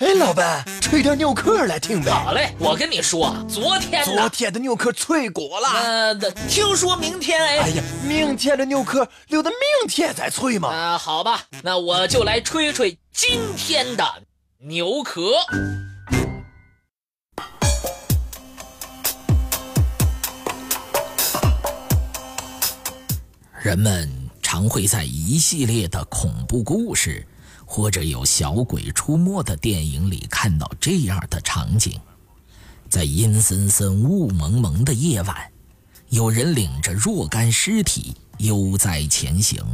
哎，老板，吹点牛壳来听呗。好嘞，我跟你说，昨天昨天的牛壳脆骨了。呃，听说明天哎。哎呀，明天的牛壳留到明天再吹嘛。啊，好吧，那我就来吹吹今天的牛壳。人们常会在一系列的恐怖故事。或者有小鬼出没的电影里看到这样的场景，在阴森森、雾蒙蒙的夜晚，有人领着若干尸体悠哉前行。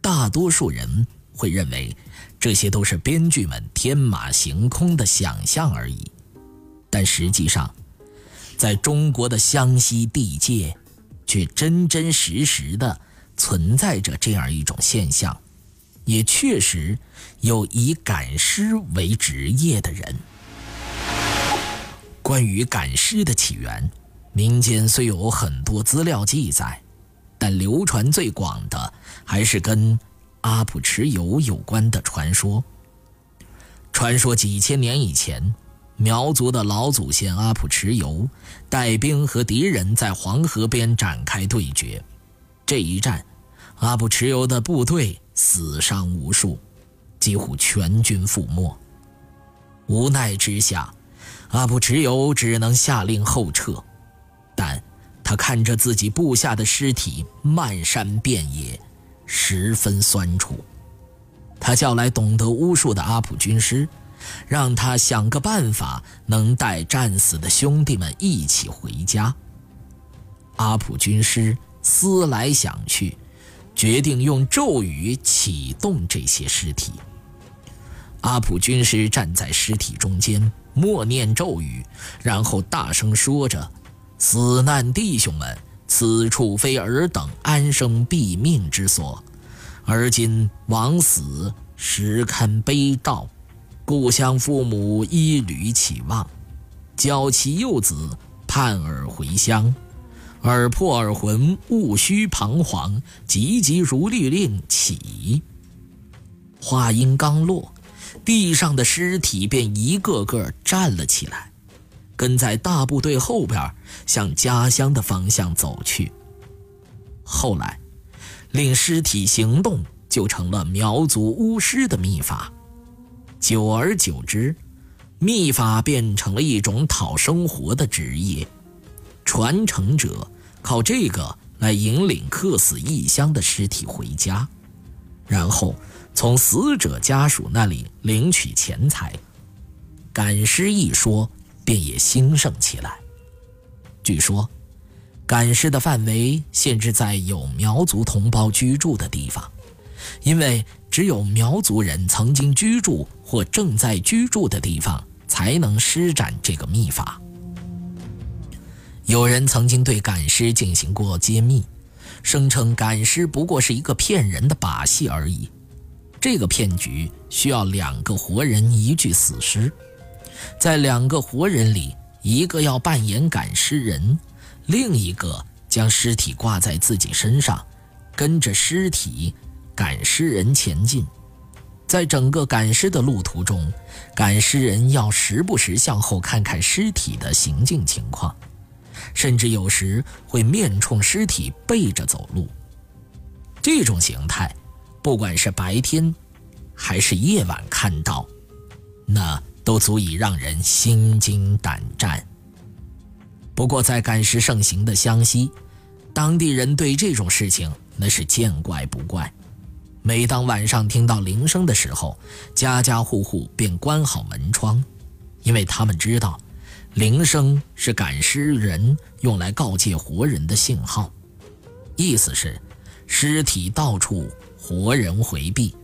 大多数人会认为这些都是编剧们天马行空的想象而已，但实际上，在中国的湘西地界，却真真实实的存在着这样一种现象。也确实有以赶尸为职业的人。关于赶尸的起源，民间虽有很多资料记载，但流传最广的还是跟阿普蚩尤有关的传说。传说几千年以前，苗族的老祖先阿普蚩尤带兵和敌人在黄河边展开对决，这一战，阿普蚩尤的部队。死伤无数，几乎全军覆没。无奈之下，阿布只有只能下令后撤。但他看着自己部下的尸体漫山遍野，十分酸楚。他叫来懂得巫术的阿普军师，让他想个办法，能带战死的兄弟们一起回家。阿普军师思来想去。决定用咒语启动这些尸体。阿普军师站在尸体中间，默念咒语，然后大声说着：“死难弟兄们，此处非尔等安生毙命之所，而今枉死，实堪悲悼。故乡父母一缕期望，教其幼子盼尔回乡。”耳破耳魂，勿须彷徨，急急如律令起。话音刚落，地上的尸体便一个个站了起来，跟在大部队后边向家乡的方向走去。后来，令尸体行动就成了苗族巫师的秘法。久而久之，秘法变成了一种讨生活的职业。传承者靠这个来引领客死异乡的尸体回家，然后从死者家属那里领取钱财。赶尸一说便也兴盛起来。据说，赶尸的范围限制在有苗族同胞居住的地方，因为只有苗族人曾经居住或正在居住的地方才能施展这个秘法。有人曾经对赶尸进行过揭秘，声称赶尸不过是一个骗人的把戏而已。这个骗局需要两个活人一具死尸，在两个活人里，一个要扮演赶尸人，另一个将尸体挂在自己身上，跟着尸体赶尸人前进。在整个赶尸的路途中，赶尸人要时不时向后看看尸体的行进情况。甚至有时会面冲尸体背着走路。这种形态，不管是白天还是夜晚看到，那都足以让人心惊胆战。不过，在赶尸盛行的湘西，当地人对这种事情那是见怪不怪。每当晚上听到铃声的时候，家家户户便关好门窗，因为他们知道。铃声是赶尸人用来告诫活人的信号，意思是尸体到处，活人回避。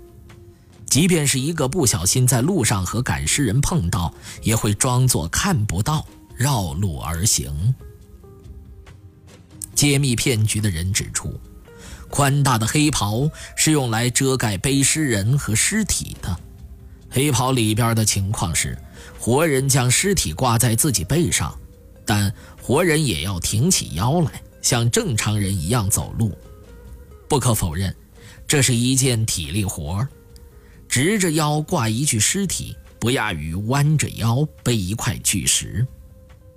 即便是一个不小心在路上和赶尸人碰到，也会装作看不到，绕路而行。揭秘骗局的人指出，宽大的黑袍是用来遮盖背尸人和尸体的。黑袍里边的情况是。活人将尸体挂在自己背上，但活人也要挺起腰来，像正常人一样走路。不可否认，这是一件体力活儿。直着腰挂一具尸体，不亚于弯着腰背一块巨石。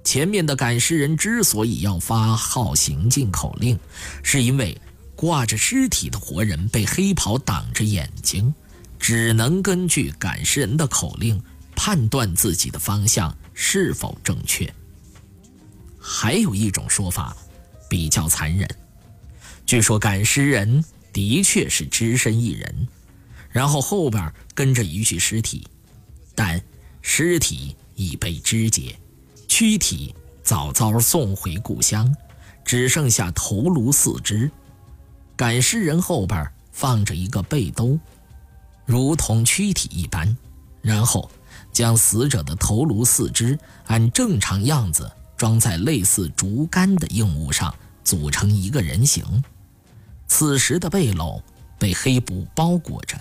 前面的赶尸人之所以要发号行进口令，是因为挂着尸体的活人被黑袍挡着眼睛，只能根据赶尸人的口令判断自己的方向是否正确。还有一种说法比较残忍，据说赶尸人的确是只身一人，然后后边跟着一具尸体，但尸体已被肢解。躯体早早送回故乡，只剩下头颅四肢。赶尸人后边放着一个背兜，如同躯体一般，然后将死者的头颅四肢按正常样子装在类似竹竿的硬物上，组成一个人形。此时的背篓被黑布包裹着，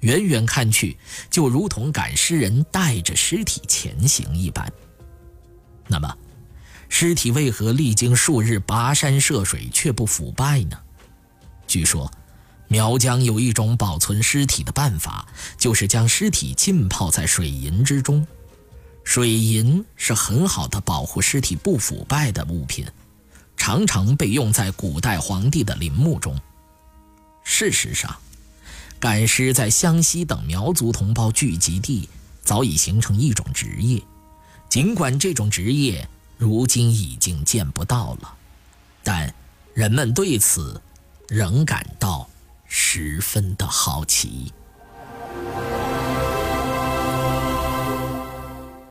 远远看去就如同赶尸人带着尸体前行一般。那么，尸体为何历经数日跋山涉水却不腐败呢？据说，苗疆有一种保存尸体的办法，就是将尸体浸泡在水银之中。水银是很好的保护尸体不腐败的物品，常常被用在古代皇帝的陵墓中。事实上，赶尸在湘西等苗族同胞聚集地早已形成一种职业。尽管这种职业如今已经见不到了，但人们对此仍感到十分的好奇。